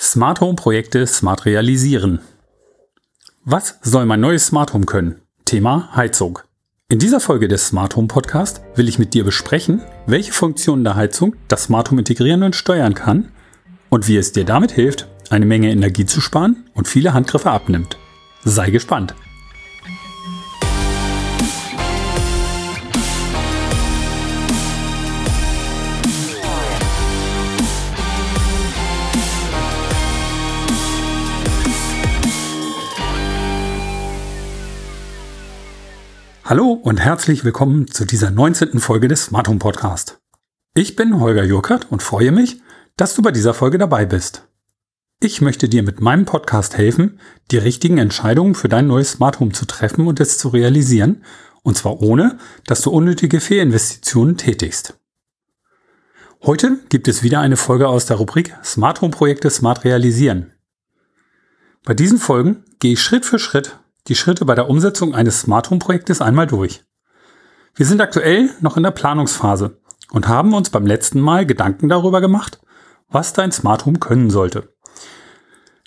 Smart Home Projekte smart realisieren. Was soll mein neues Smart Home können? Thema Heizung. In dieser Folge des Smart Home Podcast will ich mit dir besprechen, welche Funktionen der Heizung das Smart Home integrieren und steuern kann und wie es dir damit hilft, eine Menge Energie zu sparen und viele Handgriffe abnimmt. Sei gespannt. Hallo und herzlich willkommen zu dieser 19. Folge des Smart Home Podcast. Ich bin Holger Jurkert und freue mich, dass du bei dieser Folge dabei bist. Ich möchte dir mit meinem Podcast helfen, die richtigen Entscheidungen für dein neues Smart Home zu treffen und es zu realisieren, und zwar ohne, dass du unnötige Fehlinvestitionen tätigst. Heute gibt es wieder eine Folge aus der Rubrik Smart Home Projekte Smart Realisieren. Bei diesen Folgen gehe ich Schritt für Schritt die Schritte bei der Umsetzung eines Smart Home Projektes einmal durch. Wir sind aktuell noch in der Planungsphase und haben uns beim letzten Mal Gedanken darüber gemacht, was dein Smart Home können sollte.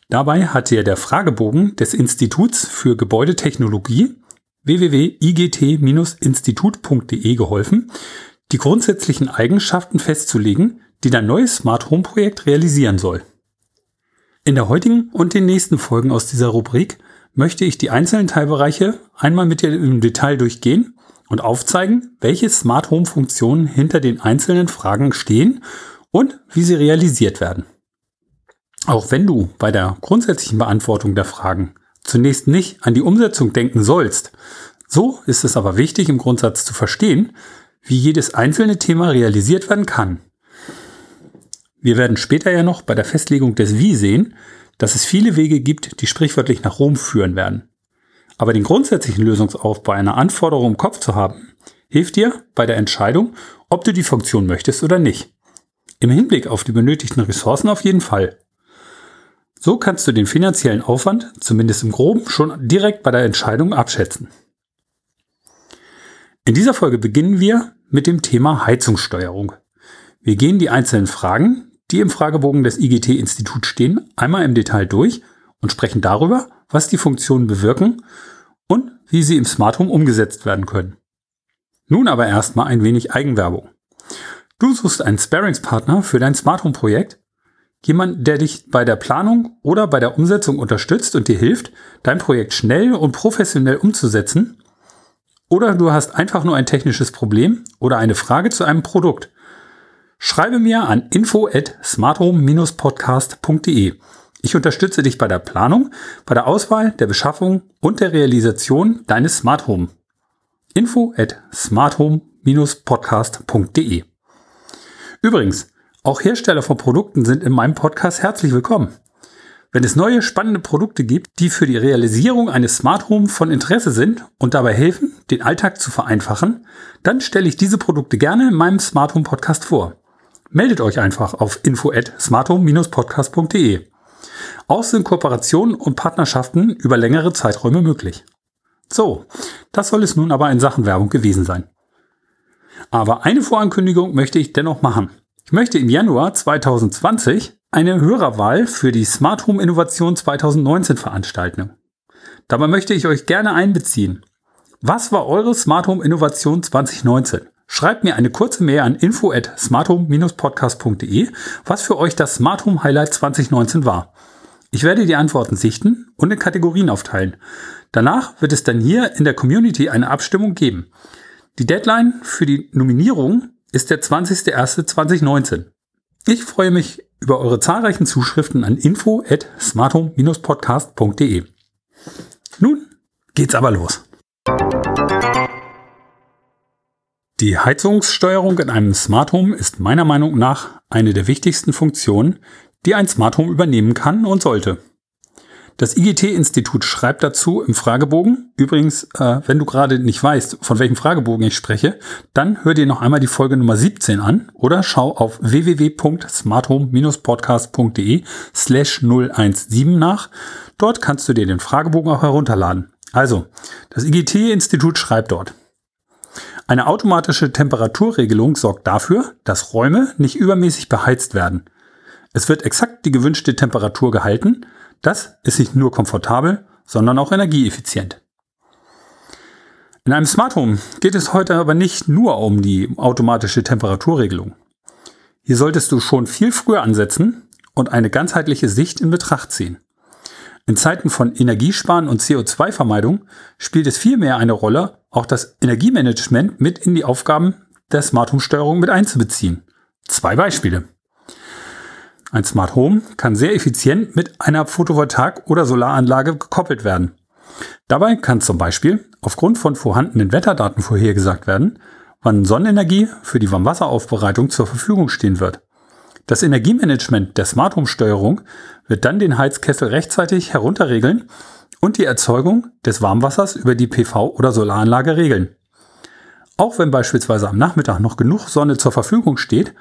Dabei hat dir der Fragebogen des Instituts für Gebäudetechnologie www.igt-institut.de geholfen, die grundsätzlichen Eigenschaften festzulegen, die dein neues Smart Home Projekt realisieren soll. In der heutigen und den nächsten Folgen aus dieser Rubrik möchte ich die einzelnen Teilbereiche einmal mit dir im Detail durchgehen und aufzeigen, welche Smart Home Funktionen hinter den einzelnen Fragen stehen und wie sie realisiert werden. Auch wenn du bei der grundsätzlichen Beantwortung der Fragen zunächst nicht an die Umsetzung denken sollst, so ist es aber wichtig im Grundsatz zu verstehen, wie jedes einzelne Thema realisiert werden kann. Wir werden später ja noch bei der Festlegung des Wie sehen, dass es viele Wege gibt, die sprichwörtlich nach Rom führen werden. Aber den grundsätzlichen Lösungsaufbau einer Anforderung im Kopf zu haben, hilft dir bei der Entscheidung, ob du die Funktion möchtest oder nicht. Im Hinblick auf die benötigten Ressourcen auf jeden Fall. So kannst du den finanziellen Aufwand, zumindest im groben, schon direkt bei der Entscheidung abschätzen. In dieser Folge beginnen wir mit dem Thema Heizungssteuerung. Wir gehen die einzelnen Fragen, die im Fragebogen des IGT-Instituts stehen, einmal im Detail durch und sprechen darüber, was die Funktionen bewirken und wie sie im Smart Home umgesetzt werden können. Nun aber erstmal ein wenig Eigenwerbung. Du suchst einen Sparingspartner für dein Smart Home Projekt, jemand, der dich bei der Planung oder bei der Umsetzung unterstützt und dir hilft, dein Projekt schnell und professionell umzusetzen, oder du hast einfach nur ein technisches Problem oder eine Frage zu einem Produkt, Schreibe mir an info at smarthome-podcast.de. Ich unterstütze dich bei der Planung, bei der Auswahl, der Beschaffung und der Realisation deines Smart Home. Info at smarthome-podcast.de. Übrigens, auch Hersteller von Produkten sind in meinem Podcast herzlich willkommen. Wenn es neue spannende Produkte gibt, die für die Realisierung eines Smart Home von Interesse sind und dabei helfen, den Alltag zu vereinfachen, dann stelle ich diese Produkte gerne in meinem Smart Home Podcast vor meldet euch einfach auf info at smarto-podcast.de. Auch sind Kooperationen und Partnerschaften über längere Zeiträume möglich. So, das soll es nun aber in Sachen Werbung gewesen sein. Aber eine Vorankündigung möchte ich dennoch machen. Ich möchte im Januar 2020 eine Hörerwahl für die Smart Home Innovation 2019 veranstalten. Dabei möchte ich euch gerne einbeziehen. Was war eure Smart Home Innovation 2019? Schreibt mir eine kurze Mail an info at smarthome-podcast.de, was für euch das Smart Home Highlight 2019 war. Ich werde die Antworten sichten und in Kategorien aufteilen. Danach wird es dann hier in der Community eine Abstimmung geben. Die Deadline für die Nominierung ist der 20.01.2019. Ich freue mich über eure zahlreichen Zuschriften an info at smarthome-podcast.de. Nun geht's aber los. Die Heizungssteuerung in einem Smart Home ist meiner Meinung nach eine der wichtigsten Funktionen, die ein Smart Home übernehmen kann und sollte. Das IGT-Institut schreibt dazu im Fragebogen, übrigens, äh, wenn du gerade nicht weißt, von welchem Fragebogen ich spreche, dann hör dir noch einmal die Folge Nummer 17 an oder schau auf www.smarthome-podcast.de slash 017 nach. Dort kannst du dir den Fragebogen auch herunterladen. Also, das IGT-Institut schreibt dort. Eine automatische Temperaturregelung sorgt dafür, dass Räume nicht übermäßig beheizt werden. Es wird exakt die gewünschte Temperatur gehalten. Das ist nicht nur komfortabel, sondern auch energieeffizient. In einem Smart Home geht es heute aber nicht nur um die automatische Temperaturregelung. Hier solltest du schon viel früher ansetzen und eine ganzheitliche Sicht in Betracht ziehen. In Zeiten von Energiesparen und CO2-Vermeidung spielt es vielmehr eine Rolle, auch das Energiemanagement mit in die Aufgaben der Smart Home Steuerung mit einzubeziehen. Zwei Beispiele. Ein Smart Home kann sehr effizient mit einer Photovoltaik- oder Solaranlage gekoppelt werden. Dabei kann zum Beispiel aufgrund von vorhandenen Wetterdaten vorhergesagt werden, wann Sonnenenergie für die Warmwasseraufbereitung zur Verfügung stehen wird. Das Energiemanagement der Smart Home Steuerung wird dann den Heizkessel rechtzeitig herunterregeln und die Erzeugung des Warmwassers über die PV- oder Solaranlage regeln. Auch wenn beispielsweise am Nachmittag noch genug Sonne zur Verfügung steht,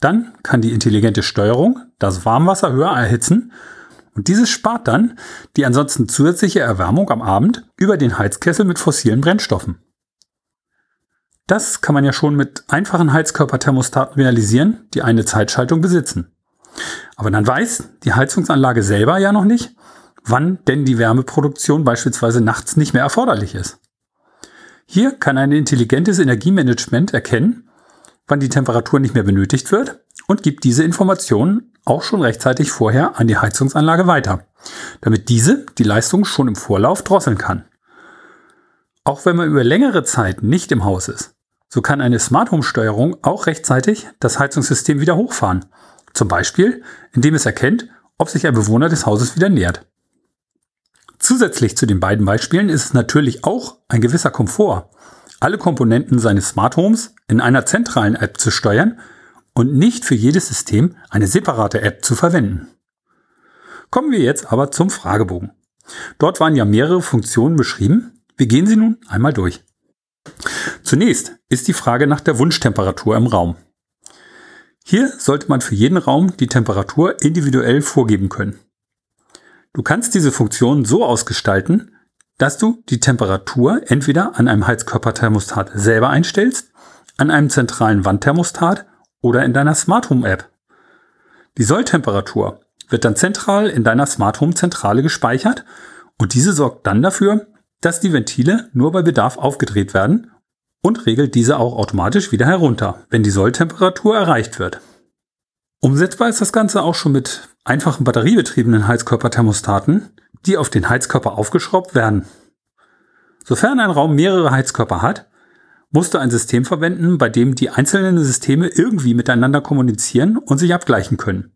dann kann die intelligente Steuerung das Warmwasser höher erhitzen und dieses spart dann die ansonsten zusätzliche Erwärmung am Abend über den Heizkessel mit fossilen Brennstoffen. Das kann man ja schon mit einfachen Heizkörperthermostaten realisieren, die eine Zeitschaltung besitzen. Aber dann weiß die Heizungsanlage selber ja noch nicht, wann denn die Wärmeproduktion beispielsweise nachts nicht mehr erforderlich ist. Hier kann ein intelligentes Energiemanagement erkennen, wann die Temperatur nicht mehr benötigt wird und gibt diese Informationen auch schon rechtzeitig vorher an die Heizungsanlage weiter, damit diese die Leistung schon im Vorlauf drosseln kann. Auch wenn man über längere Zeit nicht im Haus ist, so kann eine Smart Home Steuerung auch rechtzeitig das Heizungssystem wieder hochfahren. Zum Beispiel, indem es erkennt, ob sich ein Bewohner des Hauses wieder nähert. Zusätzlich zu den beiden Beispielen ist es natürlich auch ein gewisser Komfort, alle Komponenten seines Smart Homes in einer zentralen App zu steuern und nicht für jedes System eine separate App zu verwenden. Kommen wir jetzt aber zum Fragebogen. Dort waren ja mehrere Funktionen beschrieben. Wir gehen sie nun einmal durch. Zunächst ist die Frage nach der Wunschtemperatur im Raum. Hier sollte man für jeden Raum die Temperatur individuell vorgeben können. Du kannst diese Funktion so ausgestalten, dass du die Temperatur entweder an einem Heizkörperthermostat selber einstellst, an einem zentralen Wandthermostat oder in deiner Smart Home App. Die Solltemperatur wird dann zentral in deiner Smart Home Zentrale gespeichert und diese sorgt dann dafür, dass die Ventile nur bei Bedarf aufgedreht werden und regelt diese auch automatisch wieder herunter, wenn die Solltemperatur erreicht wird. Umsetzbar ist das Ganze auch schon mit einfachen batteriebetriebenen Heizkörperthermostaten, die auf den Heizkörper aufgeschraubt werden. Sofern ein Raum mehrere Heizkörper hat, musst du ein System verwenden, bei dem die einzelnen Systeme irgendwie miteinander kommunizieren und sich abgleichen können.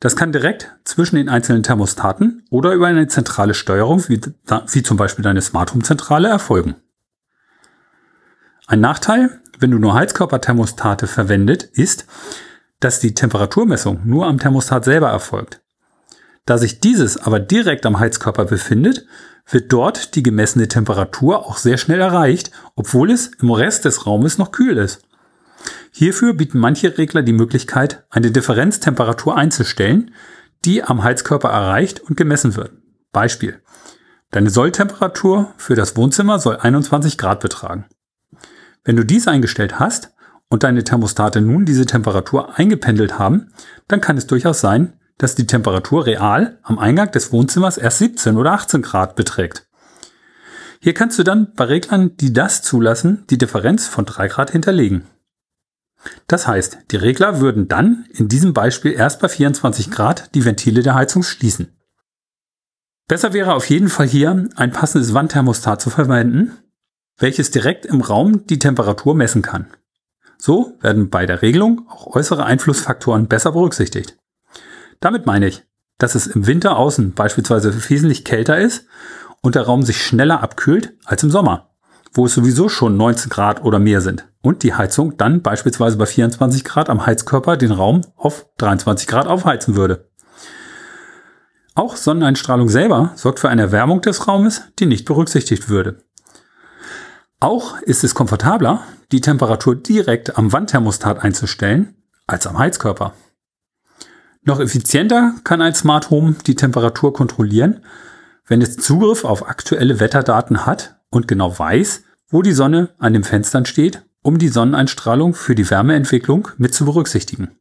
Das kann direkt zwischen den einzelnen Thermostaten oder über eine zentrale Steuerung, wie, wie zum Beispiel deine Smart Home Zentrale, erfolgen. Ein Nachteil, wenn du nur Heizkörperthermostate verwendet, ist, dass die Temperaturmessung nur am Thermostat selber erfolgt. Da sich dieses aber direkt am Heizkörper befindet, wird dort die gemessene Temperatur auch sehr schnell erreicht, obwohl es im Rest des Raumes noch kühl ist. Hierfür bieten manche Regler die Möglichkeit, eine Differenztemperatur einzustellen, die am Heizkörper erreicht und gemessen wird. Beispiel. Deine Solltemperatur für das Wohnzimmer soll 21 Grad betragen. Wenn du dies eingestellt hast und deine Thermostate nun diese Temperatur eingependelt haben, dann kann es durchaus sein, dass die Temperatur real am Eingang des Wohnzimmers erst 17 oder 18 Grad beträgt. Hier kannst du dann bei Reglern, die das zulassen, die Differenz von 3 Grad hinterlegen. Das heißt, die Regler würden dann in diesem Beispiel erst bei 24 Grad die Ventile der Heizung schließen. Besser wäre auf jeden Fall hier ein passendes Wandthermostat zu verwenden, welches direkt im Raum die Temperatur messen kann. So werden bei der Regelung auch äußere Einflussfaktoren besser berücksichtigt. Damit meine ich, dass es im Winter außen beispielsweise wesentlich kälter ist und der Raum sich schneller abkühlt als im Sommer wo es sowieso schon 19 Grad oder mehr sind und die Heizung dann beispielsweise bei 24 Grad am Heizkörper den Raum auf 23 Grad aufheizen würde. Auch Sonneneinstrahlung selber sorgt für eine Erwärmung des Raumes, die nicht berücksichtigt würde. Auch ist es komfortabler, die Temperatur direkt am Wandthermostat einzustellen, als am Heizkörper. Noch effizienter kann ein Smart Home die Temperatur kontrollieren, wenn es Zugriff auf aktuelle Wetterdaten hat und genau weiß, wo die Sonne an den Fenstern steht, um die Sonneneinstrahlung für die Wärmeentwicklung mit zu berücksichtigen.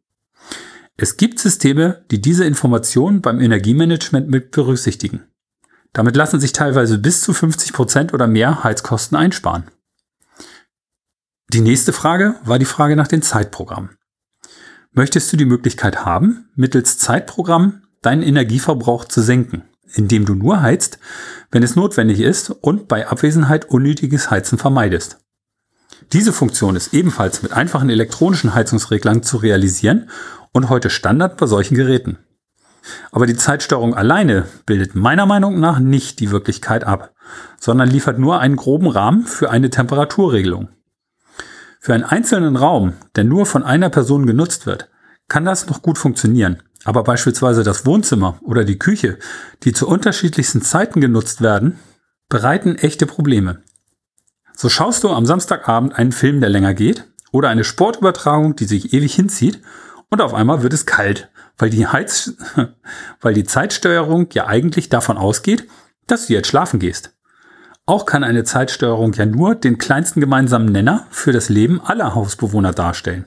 Es gibt Systeme, die diese Informationen beim Energiemanagement mit berücksichtigen. Damit lassen sich teilweise bis zu 50 Prozent oder mehr Heizkosten einsparen. Die nächste Frage war die Frage nach den Zeitprogrammen. Möchtest du die Möglichkeit haben, mittels Zeitprogramm deinen Energieverbrauch zu senken, indem du nur heizt, wenn es notwendig ist und bei Abwesenheit unnötiges Heizen vermeidest? Diese Funktion ist ebenfalls mit einfachen elektronischen Heizungsreglern zu realisieren und heute Standard bei solchen Geräten. Aber die Zeitsteuerung alleine bildet meiner Meinung nach nicht die Wirklichkeit ab, sondern liefert nur einen groben Rahmen für eine Temperaturregelung. Für einen einzelnen Raum, der nur von einer Person genutzt wird, kann das noch gut funktionieren. Aber beispielsweise das Wohnzimmer oder die Küche, die zu unterschiedlichsten Zeiten genutzt werden, bereiten echte Probleme. So schaust du am Samstagabend einen Film, der länger geht, oder eine Sportübertragung, die sich ewig hinzieht, und auf einmal wird es kalt, weil die Heiz, weil die Zeitsteuerung ja eigentlich davon ausgeht, dass du jetzt schlafen gehst. Auch kann eine Zeitsteuerung ja nur den kleinsten gemeinsamen Nenner für das Leben aller Hausbewohner darstellen.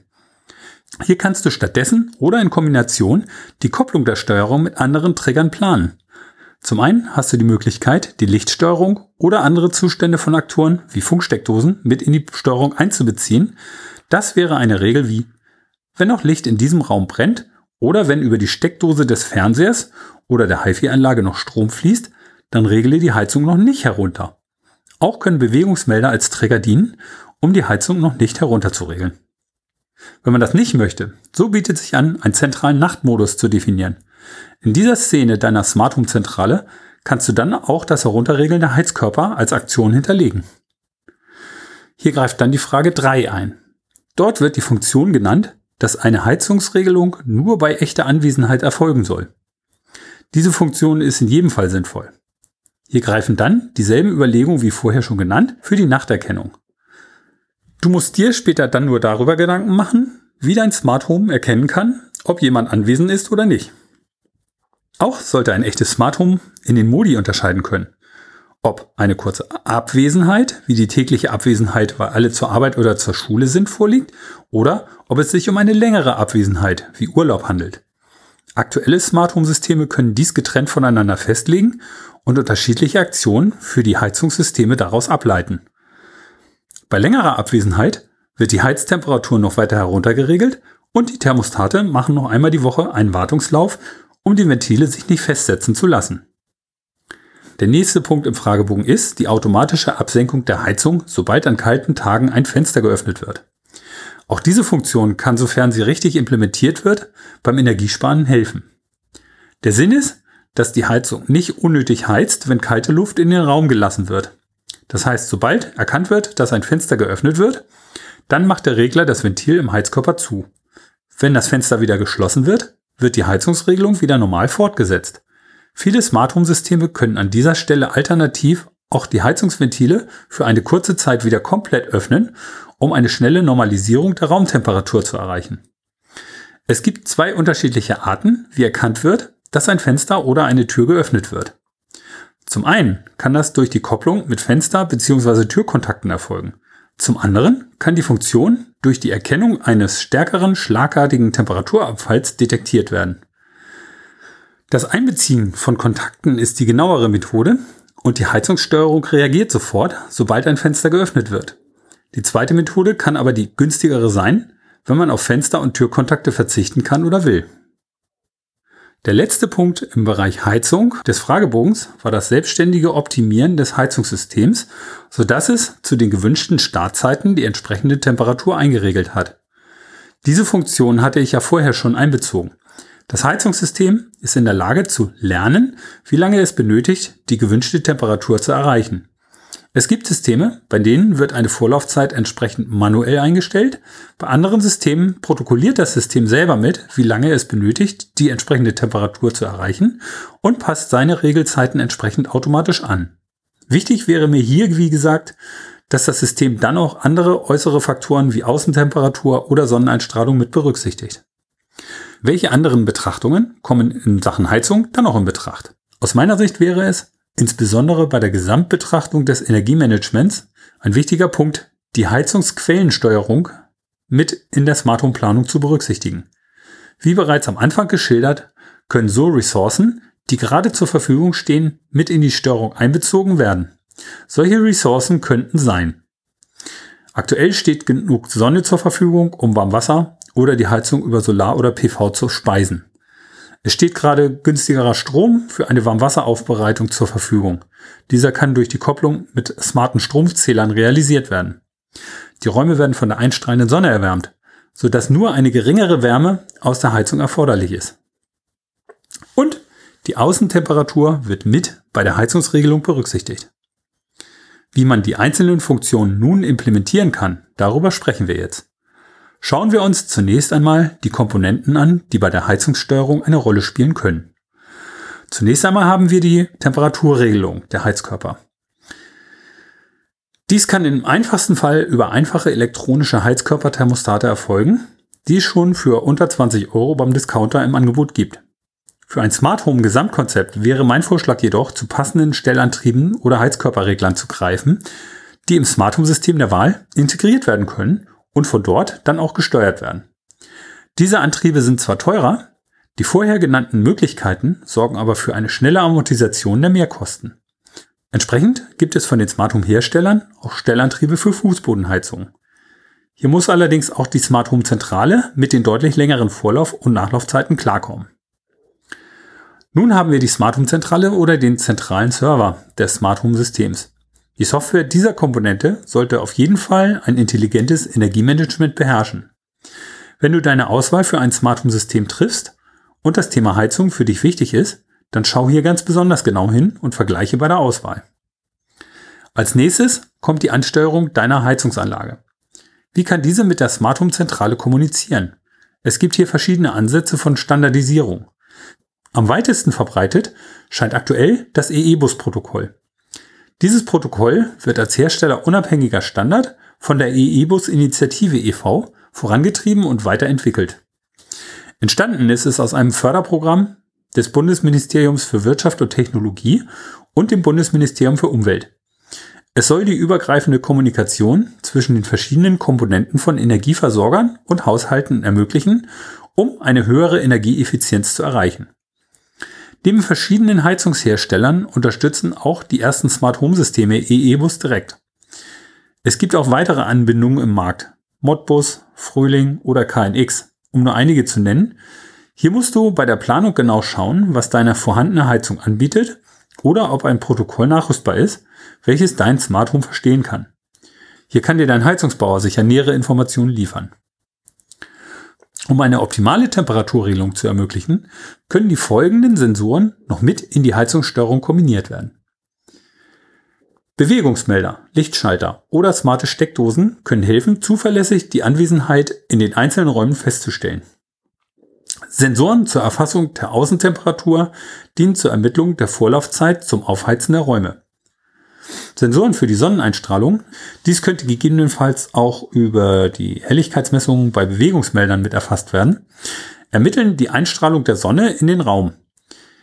Hier kannst du stattdessen oder in Kombination die Kopplung der Steuerung mit anderen Triggern planen. Zum einen hast du die Möglichkeit, die Lichtsteuerung oder andere Zustände von Aktoren wie Funksteckdosen mit in die Steuerung einzubeziehen. Das wäre eine Regel wie, wenn noch Licht in diesem Raum brennt oder wenn über die Steckdose des Fernsehers oder der HiFi-Anlage noch Strom fließt, dann regle die Heizung noch nicht herunter. Auch können Bewegungsmelder als Trigger dienen, um die Heizung noch nicht herunterzuregeln. Wenn man das nicht möchte, so bietet sich an, einen zentralen Nachtmodus zu definieren. In dieser Szene deiner Smart Home Zentrale kannst du dann auch das Herunterregeln der Heizkörper als Aktion hinterlegen. Hier greift dann die Frage 3 ein. Dort wird die Funktion genannt, dass eine Heizungsregelung nur bei echter Anwesenheit erfolgen soll. Diese Funktion ist in jedem Fall sinnvoll. Hier greifen dann dieselben Überlegungen wie vorher schon genannt für die Nachterkennung. Du musst dir später dann nur darüber Gedanken machen, wie dein Smart Home erkennen kann, ob jemand anwesend ist oder nicht. Auch sollte ein echtes Smart Home in den Modi unterscheiden können. Ob eine kurze Abwesenheit, wie die tägliche Abwesenheit, weil alle zur Arbeit oder zur Schule sind, vorliegt, oder ob es sich um eine längere Abwesenheit, wie Urlaub handelt. Aktuelle Smart Home Systeme können dies getrennt voneinander festlegen und unterschiedliche Aktionen für die Heizungssysteme daraus ableiten. Bei längerer Abwesenheit wird die Heiztemperatur noch weiter heruntergeregelt und die Thermostate machen noch einmal die Woche einen Wartungslauf, um die Ventile sich nicht festsetzen zu lassen. Der nächste Punkt im Fragebogen ist die automatische Absenkung der Heizung, sobald an kalten Tagen ein Fenster geöffnet wird. Auch diese Funktion kann, sofern sie richtig implementiert wird, beim Energiesparen helfen. Der Sinn ist, dass die Heizung nicht unnötig heizt, wenn kalte Luft in den Raum gelassen wird. Das heißt, sobald erkannt wird, dass ein Fenster geöffnet wird, dann macht der Regler das Ventil im Heizkörper zu. Wenn das Fenster wieder geschlossen wird, wird die Heizungsregelung wieder normal fortgesetzt. Viele Smart Home Systeme können an dieser Stelle alternativ auch die Heizungsventile für eine kurze Zeit wieder komplett öffnen, um eine schnelle Normalisierung der Raumtemperatur zu erreichen. Es gibt zwei unterschiedliche Arten, wie erkannt wird, dass ein Fenster oder eine Tür geöffnet wird. Zum einen kann das durch die Kopplung mit Fenster- bzw. Türkontakten erfolgen. Zum anderen kann die Funktion durch die Erkennung eines stärkeren schlagartigen Temperaturabfalls detektiert werden. Das Einbeziehen von Kontakten ist die genauere Methode und die Heizungssteuerung reagiert sofort, sobald ein Fenster geöffnet wird. Die zweite Methode kann aber die günstigere sein, wenn man auf Fenster- und Türkontakte verzichten kann oder will. Der letzte Punkt im Bereich Heizung des Fragebogens war das selbstständige Optimieren des Heizungssystems, sodass es zu den gewünschten Startzeiten die entsprechende Temperatur eingeregelt hat. Diese Funktion hatte ich ja vorher schon einbezogen. Das Heizungssystem ist in der Lage zu lernen, wie lange es benötigt, die gewünschte Temperatur zu erreichen. Es gibt Systeme, bei denen wird eine Vorlaufzeit entsprechend manuell eingestellt. Bei anderen Systemen protokolliert das System selber mit, wie lange es benötigt, die entsprechende Temperatur zu erreichen und passt seine Regelzeiten entsprechend automatisch an. Wichtig wäre mir hier, wie gesagt, dass das System dann auch andere äußere Faktoren wie Außentemperatur oder Sonneneinstrahlung mit berücksichtigt. Welche anderen Betrachtungen kommen in Sachen Heizung dann auch in Betracht? Aus meiner Sicht wäre es, Insbesondere bei der Gesamtbetrachtung des Energiemanagements ein wichtiger Punkt, die Heizungsquellensteuerung mit in der Smart Home Planung zu berücksichtigen. Wie bereits am Anfang geschildert, können so Ressourcen, die gerade zur Verfügung stehen, mit in die Steuerung einbezogen werden. Solche Ressourcen könnten sein. Aktuell steht genug Sonne zur Verfügung, um Warmwasser oder die Heizung über Solar oder PV zu speisen. Es steht gerade günstigerer Strom für eine Warmwasseraufbereitung zur Verfügung. Dieser kann durch die Kopplung mit smarten Stromzählern realisiert werden. Die Räume werden von der einstrahlenden Sonne erwärmt, sodass nur eine geringere Wärme aus der Heizung erforderlich ist. Und die Außentemperatur wird mit bei der Heizungsregelung berücksichtigt. Wie man die einzelnen Funktionen nun implementieren kann, darüber sprechen wir jetzt. Schauen wir uns zunächst einmal die Komponenten an, die bei der Heizungssteuerung eine Rolle spielen können. Zunächst einmal haben wir die Temperaturregelung der Heizkörper. Dies kann im einfachsten Fall über einfache elektronische Heizkörperthermostate erfolgen, die es schon für unter 20 Euro beim Discounter im Angebot gibt. Für ein Smart Home Gesamtkonzept wäre mein Vorschlag jedoch, zu passenden Stellantrieben oder Heizkörperreglern zu greifen, die im Smart Home System der Wahl integriert werden können und von dort dann auch gesteuert werden. Diese Antriebe sind zwar teurer, die vorher genannten Möglichkeiten sorgen aber für eine schnelle Amortisation der Mehrkosten. Entsprechend gibt es von den Smart Home Herstellern auch Stellantriebe für Fußbodenheizungen. Hier muss allerdings auch die Smart Home Zentrale mit den deutlich längeren Vorlauf- und Nachlaufzeiten klarkommen. Nun haben wir die Smart Home Zentrale oder den zentralen Server des Smart Home Systems. Die Software dieser Komponente sollte auf jeden Fall ein intelligentes Energiemanagement beherrschen. Wenn du deine Auswahl für ein Smart Home System triffst und das Thema Heizung für dich wichtig ist, dann schau hier ganz besonders genau hin und vergleiche bei der Auswahl. Als nächstes kommt die Ansteuerung deiner Heizungsanlage. Wie kann diese mit der Smart Home Zentrale kommunizieren? Es gibt hier verschiedene Ansätze von Standardisierung. Am weitesten verbreitet scheint aktuell das EE-Bus-Protokoll. Dieses Protokoll wird als herstellerunabhängiger Standard von der EE-Bus-Initiative e.V. vorangetrieben und weiterentwickelt. Entstanden ist es aus einem Förderprogramm des Bundesministeriums für Wirtschaft und Technologie und dem Bundesministerium für Umwelt. Es soll die übergreifende Kommunikation zwischen den verschiedenen Komponenten von Energieversorgern und Haushalten ermöglichen, um eine höhere Energieeffizienz zu erreichen. Neben verschiedenen Heizungsherstellern unterstützen auch die ersten Smart Home Systeme EE-Bus direkt. Es gibt auch weitere Anbindungen im Markt. Modbus, Frühling oder KNX, um nur einige zu nennen, hier musst du bei der Planung genau schauen, was deine vorhandene Heizung anbietet oder ob ein Protokoll nachrüstbar ist, welches dein Smart Home verstehen kann. Hier kann dir dein Heizungsbauer sicher nähere Informationen liefern. Um eine optimale Temperaturregelung zu ermöglichen, können die folgenden Sensoren noch mit in die Heizungssteuerung kombiniert werden. Bewegungsmelder, Lichtschalter oder smarte Steckdosen können helfen, zuverlässig die Anwesenheit in den einzelnen Räumen festzustellen. Sensoren zur Erfassung der Außentemperatur dienen zur Ermittlung der Vorlaufzeit zum Aufheizen der Räume. Sensoren für die Sonneneinstrahlung. Dies könnte gegebenenfalls auch über die Helligkeitsmessungen bei Bewegungsmeldern mit erfasst werden. Ermitteln die Einstrahlung der Sonne in den Raum.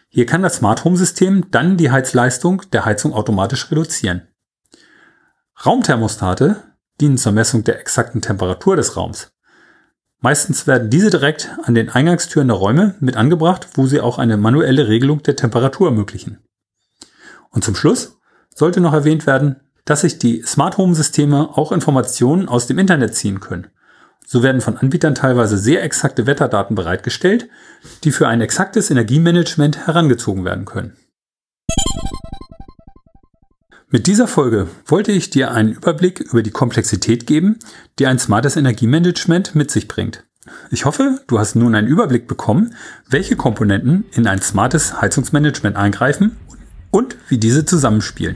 Hier kann das Smart Home System dann die Heizleistung der Heizung automatisch reduzieren. Raumthermostate dienen zur Messung der exakten Temperatur des Raums. Meistens werden diese direkt an den Eingangstüren der Räume mit angebracht, wo sie auch eine manuelle Regelung der Temperatur ermöglichen. Und zum Schluss sollte noch erwähnt werden, dass sich die Smart Home Systeme auch Informationen aus dem Internet ziehen können. So werden von Anbietern teilweise sehr exakte Wetterdaten bereitgestellt, die für ein exaktes Energiemanagement herangezogen werden können. Mit dieser Folge wollte ich dir einen Überblick über die Komplexität geben, die ein smartes Energiemanagement mit sich bringt. Ich hoffe, du hast nun einen Überblick bekommen, welche Komponenten in ein smartes Heizungsmanagement eingreifen und wie diese zusammenspielen.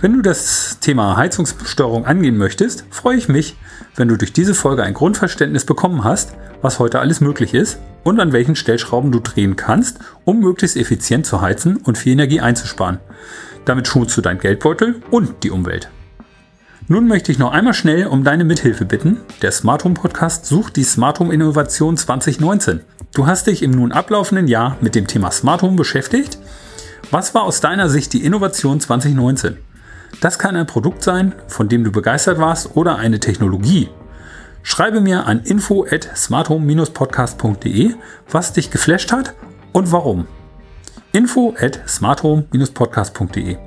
Wenn du das Thema Heizungssteuerung angehen möchtest, freue ich mich, wenn du durch diese Folge ein Grundverständnis bekommen hast, was heute alles möglich ist und an welchen Stellschrauben du drehen kannst, um möglichst effizient zu heizen und viel Energie einzusparen. Damit schonst du dein Geldbeutel und die Umwelt. Nun möchte ich noch einmal schnell um deine Mithilfe bitten. Der Smart Home Podcast sucht die Smart Home Innovation 2019. Du hast dich im nun ablaufenden Jahr mit dem Thema Smart Home beschäftigt. Was war aus deiner Sicht die Innovation 2019? Das kann ein Produkt sein, von dem du begeistert warst oder eine Technologie. Schreibe mir an info at smarthome-podcast.de, was dich geflasht hat und warum. info at smarthome-podcast.de.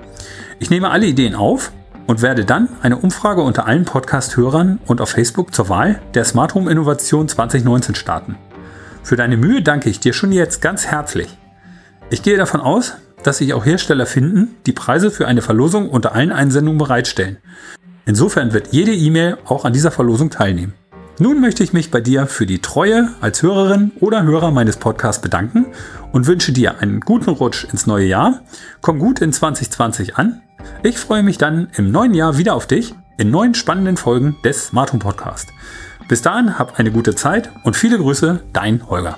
Ich nehme alle Ideen auf und werde dann eine Umfrage unter allen Podcast-Hörern und auf Facebook zur Wahl der Smart Home Innovation 2019 starten. Für deine Mühe danke ich dir schon jetzt ganz herzlich. Ich gehe davon aus, dass sich auch Hersteller finden, die Preise für eine Verlosung unter allen Einsendungen bereitstellen. Insofern wird jede E-Mail auch an dieser Verlosung teilnehmen. Nun möchte ich mich bei dir für die Treue als Hörerin oder Hörer meines Podcasts bedanken und wünsche dir einen guten Rutsch ins neue Jahr. Komm gut in 2020 an. Ich freue mich dann im neuen Jahr wieder auf dich in neuen spannenden Folgen des Smart Home Podcast. Bis dahin, hab eine gute Zeit und viele Grüße, dein Holger.